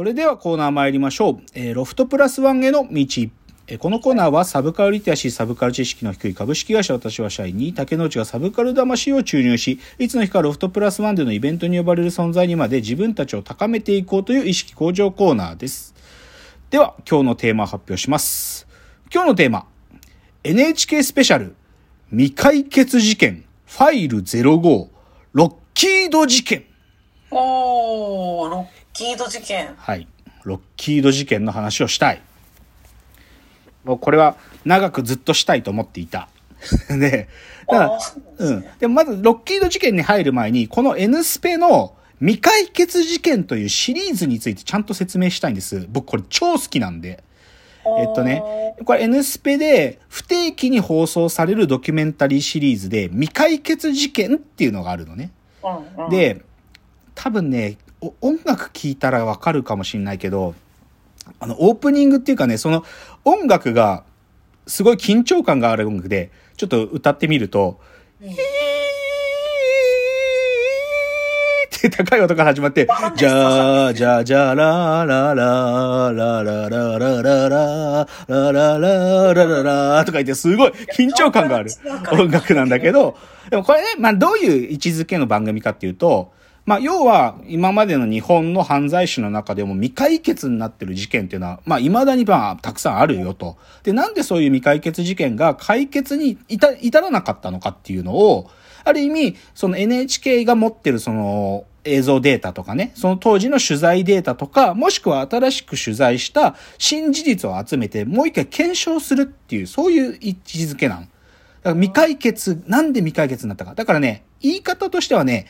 それではコーナー参りましょう。えーロフトプラスワンへの道。えこのコーナーはサブカルリテラシー、サブカル知識の低い株式会社私は社員に竹之内がサブカル魂を注入し、いつの日かロフトプラスワンでのイベントに呼ばれる存在にまで自分たちを高めていこうという意識向上コーナーです。では、今日のテーマを発表します。今日のテーマ、NHK スペシャル、未解決事件、ファイル05、ロッキード事件。おー、ロッキード事件。はい。ロッキード事件の話をしたい。もうこれは長くずっとしたいと思っていた。で、だからうなんでもまず、ロッキード事件に入る前に、この N スペの未解決事件というシリーズについてちゃんと説明したいんです。僕これ超好きなんで。えっとね、これ N スペで不定期に放送されるドキュメンタリーシリーズで未解決事件っていうのがあるのね。うんうん、で、多分ね、お音楽聴いたらわかるかもしれないけど、あの、オープニングっていうかね、その音楽が、すごい緊張感がある音楽で、ちょっと歌ってみると、うんって高い音から始まって、じゃあ、じゃあ、じゃあ、ららら、ららららららら、ららららららとか言って、すごい緊張感がある音楽なんだけど、でもこれね、まあどういう位置づけの番組かっていうと、まあ要は今までの日本の犯罪史の中でも未解決になってる事件っていうのは、まあ未だにまあたくさんあるよと。で、なんでそういう未解決事件が解決に至らなかったのかっていうのを、ある意味、その NHK が持ってるその映像データとかね、その当時の取材データとか、もしくは新しく取材した新事実を集めて、もう一回検証するっていう、そういう位置づけなの。だから未解決、なんで未解決になったか。だからね、言い方としてはね、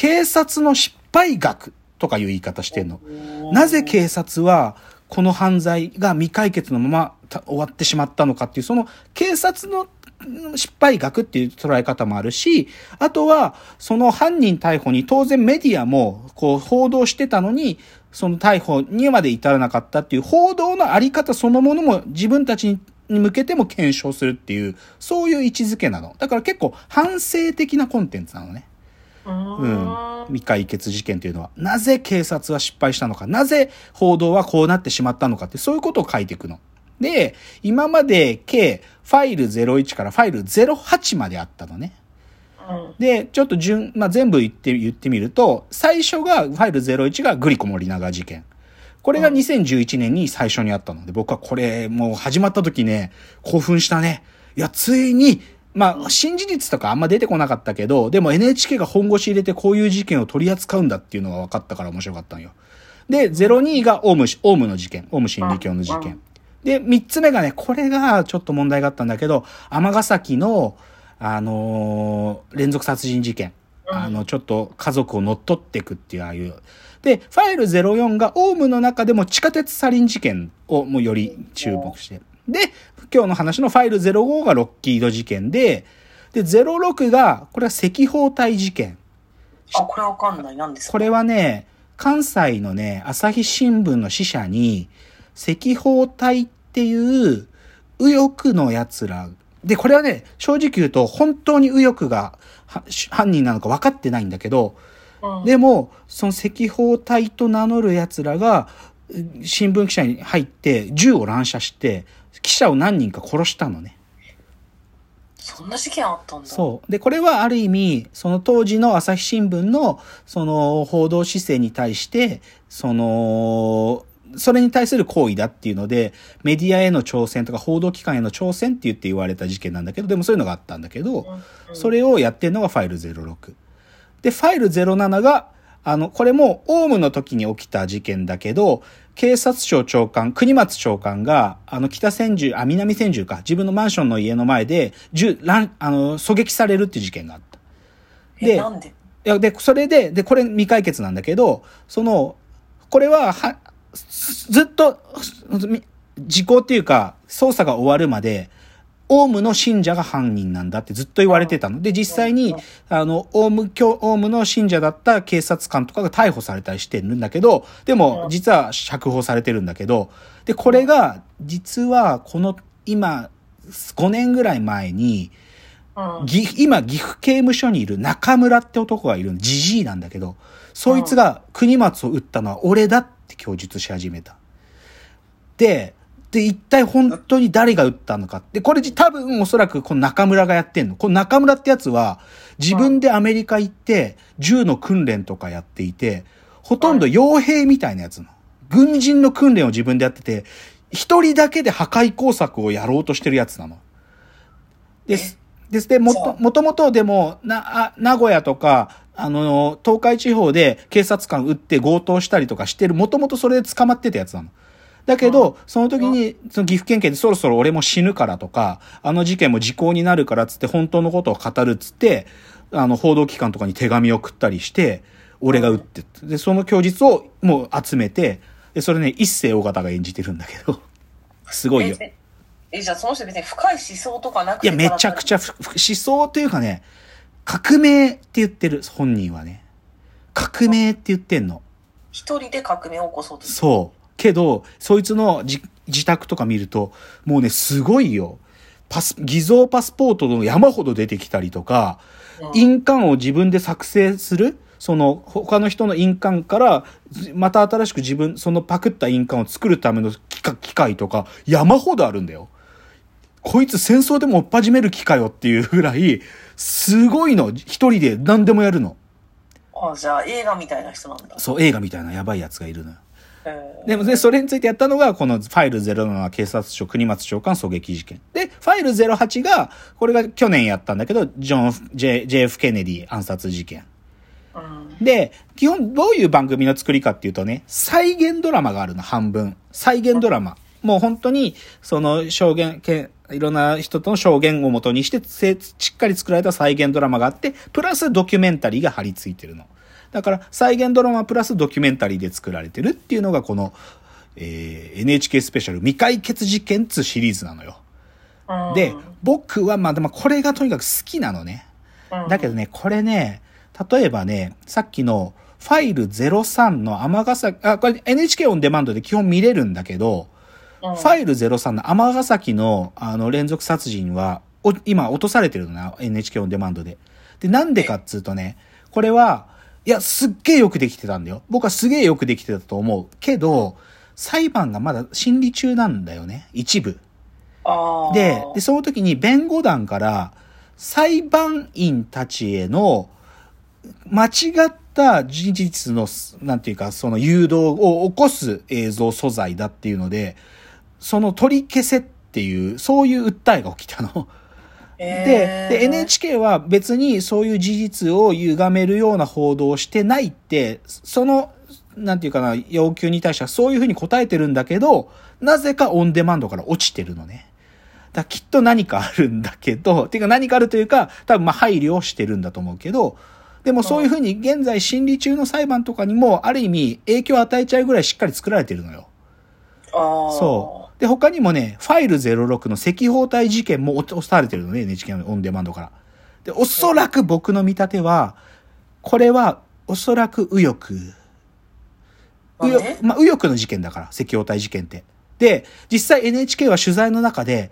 警察の失敗学とかいう言い方してんの。なぜ警察はこの犯罪が未解決のまま終わってしまったのかっていう、その警察の失敗学っていう捉え方もあるし、あとは、その犯人逮捕に当然メディアもこう報道してたのに、その逮捕にまで至らなかったっていう報道のあり方そのものも自分たちに向けても検証するっていう、そういう位置づけなの。だから結構反省的なコンテンツなのね。ううんん。未解決事件というのは、なぜ警察は失敗したのか、なぜ報道はこうなってしまったのかって、そういうことを書いていくの。で、今まで計ファイル01からファイル08まであったのね。うんで、ちょっと順、まあ、全部言って、言ってみると、最初が、ファイル01がグリコ森永事件。これが2011年に最初にあったので、僕はこれ、もう始まった時ね、興奮したね。いや、ついに、まあ、新事実とかあんま出てこなかったけど、でも NHK が本腰入れてこういう事件を取り扱うんだっていうのが分かったから面白かったんよ。で、02がオウムし、オウムの事件、オウム真理教の事件。で、三つ目がね、これがちょっと問題があったんだけど、尼崎の、あのー連続殺人事件。あの、ちょっと家族を乗っ取っていくっていう、ああいう。で、ファイル04がオウムの中でも地下鉄サリン事件をもうより注目して。で、今日の話のファイル05がロッキード事件で、で、06が、これは赤包帯事件。あ、これわかんない。何ですか？これはね、関西のね、朝日新聞の支社に、赤包帯っていう右翼の奴ら、で、これはね、正直言うと、本当に右翼がは犯人なのか分かってないんだけど、うんでも、その赤包帯と名乗る奴らが、う新聞記者に入って、銃を乱射して、記者を何人か殺したのね。そんな事件あったんだ。そう。で、これはある意味、その当時の朝日新聞の、その報道姿勢に対して、その、それに対する行為だっていうので、メディアへの挑戦とか報道機関への挑戦って言って言われた事件なんだけど、でもそういうのがあったんだけど、うんそれをやってるのがファイル06。で、ファイル07が、あの、これもオウムの時に起きた事件だけど、警察庁長官、国松長官が、あの、北千住、あ、南千住か、自分のマンションの家の前で、銃、乱、あの、狙撃されるっていう事件があった。え、でなんで？いや、で、それで、で、これ未解決なんだけど、その、これは、は、ずっと、み時効っていうか、捜査が終わるまで、オウムの信者が犯人なんだってずっと言われてたの。で、実際に、あの、オウム教、オウムの信者だった警察官とかが逮捕されたりしてるんだけど、でも、実は釈放されてるんだけど、で、これが、実は、この、今、5年ぐらい前に、今、岐阜刑務所にいる中村って男がいるの、じじいなんだけど、そいつが国松を撃ったのは俺だって供述し始めた。で、で、一体本当に誰が撃ったのか。で、これ多分おそらくこの中村がやってんの。この中村ってやつは自分でアメリカ行って銃の訓練とかやっていて、ほとんど傭兵みたいなやつの。軍人の訓練を自分でやってて、一人だけで破壊工作をやろうとしてるやつなの。です。です。で、もと、もともとでも、な、あ、名古屋とか、あの、東海地方で警察官撃って強盗したりとかしてる、もともとそれで捕まってたやつなの。だけど、その時に、その岐阜県警でそろそろ俺も死ぬからとか、あの事件も時効になるからっつって本当のことを語るっつって、あの、報道機関とかに手紙を送ったりして、俺が撃って、で、その供述をもう集めて、で、それね、一世尾形が演じてるんだけど、すごいよ。え、えじゃあその人別に深い思想とかなくていや、めちゃくちゃふふ思想というかね、革命って言ってる、本人はね。革命って言ってんの。一人で革命を起こそうと。そう。けど、そいつのじ自宅とか見ると、もうね、すごいよ。パス、偽造パスポートの山ほど出てきたりとか、うん印鑑を自分で作成するその、他の人の印鑑から、ずまた新しく自分、そのパクった印鑑を作るための機械とか、山ほどあるんだよ。こいつ戦争でも追っ始める気かよっていうぐらい、すごいの。一人で何でもやるの。あじゃあ映画みたいな人なんだ。そう、映画みたいなやばいやつがいるのよ。でも、で、それについてやったのが、このファイル07警察署国松長官狙撃事件。で、ファイル08が、これが去年やったんだけど、ジョン、J、JF ケネディ暗殺事件。うん。で、基本どういう番組の作りかっていうとね、再現ドラマがあるの、半分。再現ドラマ。もう本当に、その証言、けいろんな人との証言をもとにして、せしっかり作られた再現ドラマがあって、プラスドキュメンタリーが貼り付いてるの。だから、再現ドラマプラスドキュメンタリーで作られてるっていうのが、この、えー NHK スペシャル未解決事件2シリーズなのよ。うんで、僕はまあ、でもこれがとにかく好きなのね。うんだけどね、これね、例えばね、さっきのファイル03の尼崎、あ、これ NHK オンデマンドで基本見れるんだけど、うんファイル03の尼崎のあの連続殺人は、お今落とされてるのな、NHK オンデマンドで。で、なんでかっつうとね、これは、いや、すっげえよくできてたんだよ。僕はすげえよくできてたと思う。けど、裁判がまだ審理中なんだよね。一部。で、で、その時に弁護団から、裁判員たちへの、間違った事実の、なんていうか、その誘導を起こす映像素材だっていうので、その取り消せっていう、そういう訴えが起きたの。で、で、NHK は別にそういう事実を歪めるような報道をしてないって、その、なんていうかな、要求に対してはそういうふうに答えてるんだけど、なぜかオンデマンドから落ちてるのね。だからきっと何かあるんだけど、ていうか何かあるというか、多分まあ配慮をしてるんだと思うけど、でもそういうふうに現在審理中の裁判とかにも、ある意味影響を与えちゃうぐらいしっかり作られてるのよ。あーそう。で、他にもね、ファイル06の赤包帯事件も押されてるのね、NHK のオンデマンドから。で、おそらく僕の見立ては、これは、おそらく右翼。右翼、まあ、右翼の事件だから、赤包帯事件って。で、実際 NHK は取材の中で、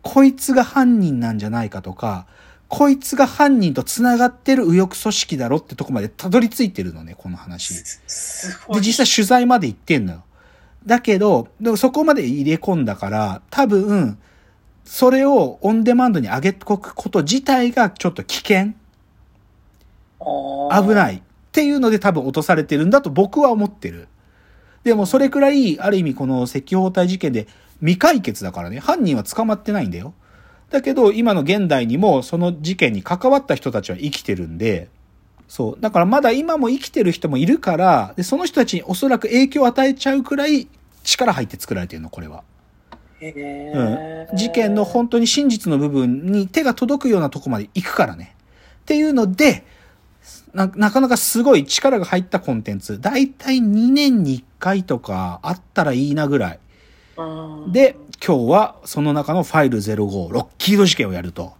こいつが犯人なんじゃないかとか、こいつが犯人と繋がってる右翼組織だろってとこまでたどり着いてるのね、この話。で、すごい。実際取材まで行ってんのよ。だけど、でもそこまで入れ込んだから、多分、それをオンデマンドに上げとくこと自体がちょっと危険危い。ないっていうので多分落とされてるんだと僕は思ってる。でもそれくらい、ある意味この赤包帯事件で未解決だからね、犯人は捕まってないんだよ。だけど今の現代にもその事件に関わった人たちは生きてるんで、そう。だからまだ今も生きてる人もいるから、で、その人たちにおそらく影響を与えちゃうくらい力入って作られてるの、これは。うん。事件の本当に真実の部分に手が届くようなとこまで行くからね。っていうので、ななかなかすごい力が入ったコンテンツ。だいたい2年に1回とかあったらいいなぐらい。うんで、今日はその中のファイル05、ロッキード事件をやると。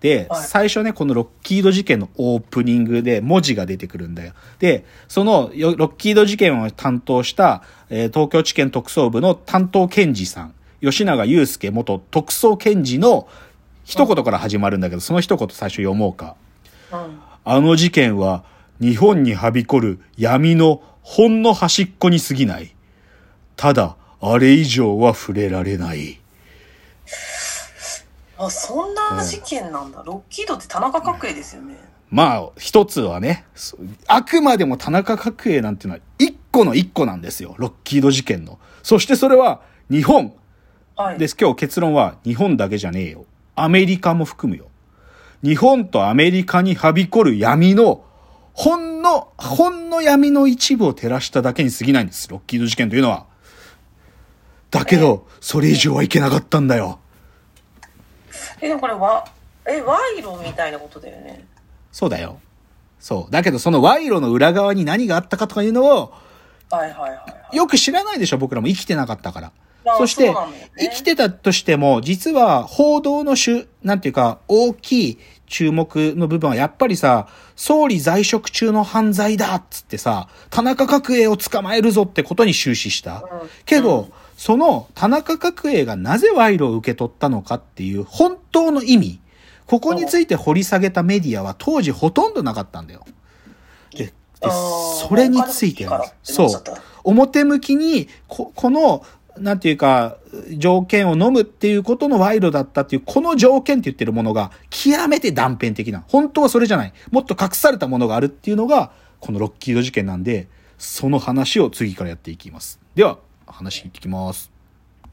で、はい最初ね、このロッキード事件のオープニングで文字が出てくるんだよ。で、そのよロッキード事件を担当した、えー東京地検特捜部の担当検事さん、吉永祐介元特捜検事の一言から始まるんだけど、その一言最初読もうか。うんあの事件は日本にはびこる闇のほんの端っこに過ぎない。ただ、あれ以上は触れられない。あ、そんな事件なんだ。ロッキードって田中角栄ですよね。まあ、一つはね、そあくまでも田中角栄なんていうのは一個の一個なんですよ。ロッキード事件の。そしてそれは日本はい。です。今日結論は日本だけじゃねえよ。アメリカも含むよ。日本とアメリカにはびこる闇の、ほんの、ほんの闇の一部を照らしただけに過ぎないんです。ロッキード事件というのは。だけど、それ以上はいけなかったんだよ。え、でもこれは、え、賄賂みたいなことだよね。そうだよ。そう。だけどその賄賂の裏側に何があったかとかいうのを、はいはいはいはい。よく知らないでしょ僕らも生きてなかったから。あそして、ね生きてたとしても、実は報道の種、なんていうか、大きい注目の部分はやっぱりさ、総理在職中の犯罪だっつってさ、田中角栄を捕まえるぞってことに終始した。うんけど、その田中角栄がなぜ賄賂を受け取ったのかっていう本当の意味、ここについて掘り下げたメディアは当時ほとんどなかったんだよ。で、でそれについてはそう。表向きに、こ、この、なんていうか、条件を飲むっていうことの賄賂だったっていう、この条件って言ってるものが、極めて断片的な。本当はそれじゃない。もっと隠されたものがあるっていうのが、このロッキード事件なんで、その話を次からやっていきます。では、話に行ってきます。